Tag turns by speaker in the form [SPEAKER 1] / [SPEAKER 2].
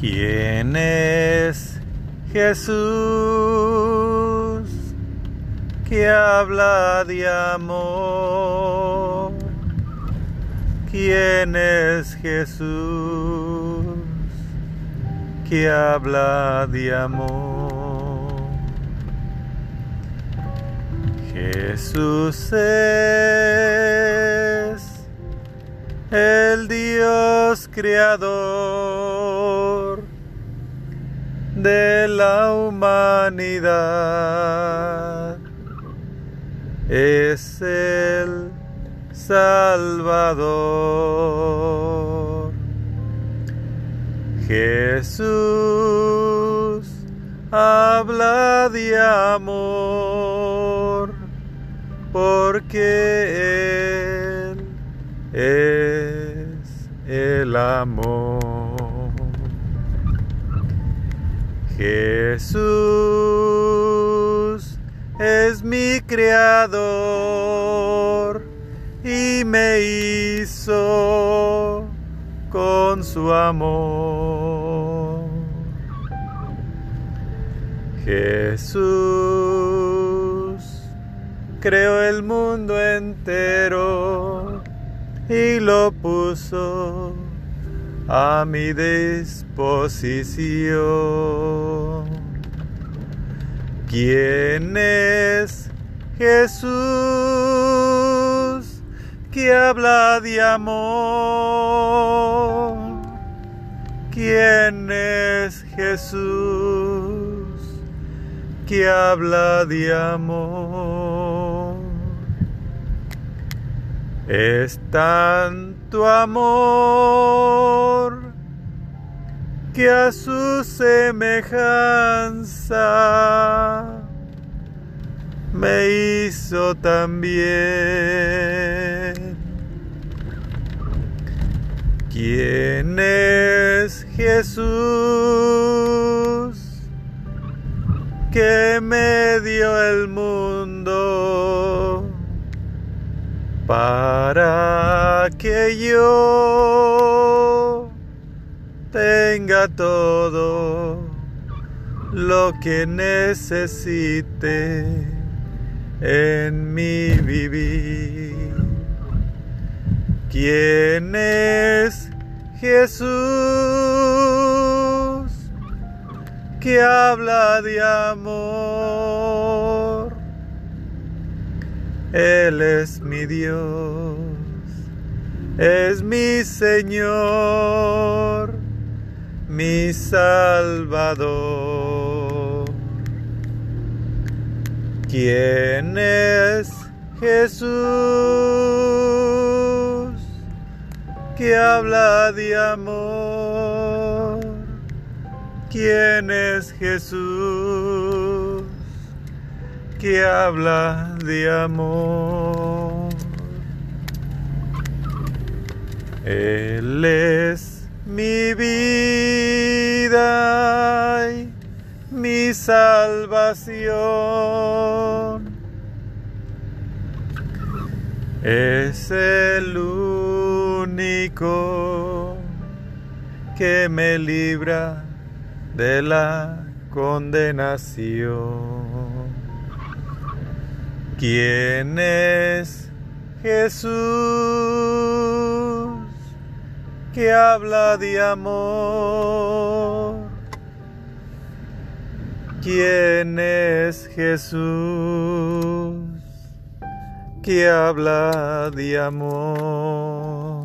[SPEAKER 1] ¿Quién es Jesús que habla de amor? ¿Quién es Jesús que habla de amor? Jesús es el Dios creador de la humanidad. Es el Salvador. Jesús habla de amor porque Él es amor. Jesús es mi creador y me hizo con su amor. Jesús creó el mundo entero y lo puso a mi disposición. ¿Quién es Jesús que habla de amor? ¿Quién es Jesús que habla de amor? Es tanto amor que a su semejanza me hizo también. ¿Quién es Jesús que me dio el mundo? Que yo tenga todo lo que necesite en mi vivir. ¿Quién es Jesús que habla de amor? Él es mi Dios, es mi Señor, mi Salvador. ¿Quién es Jesús que habla de amor? ¿Quién es Jesús? que habla de amor. Él es mi vida y mi salvación. Es el único que me libra de la condenación. ¿Quién es Jesús que habla de amor? ¿Quién es Jesús que habla de amor?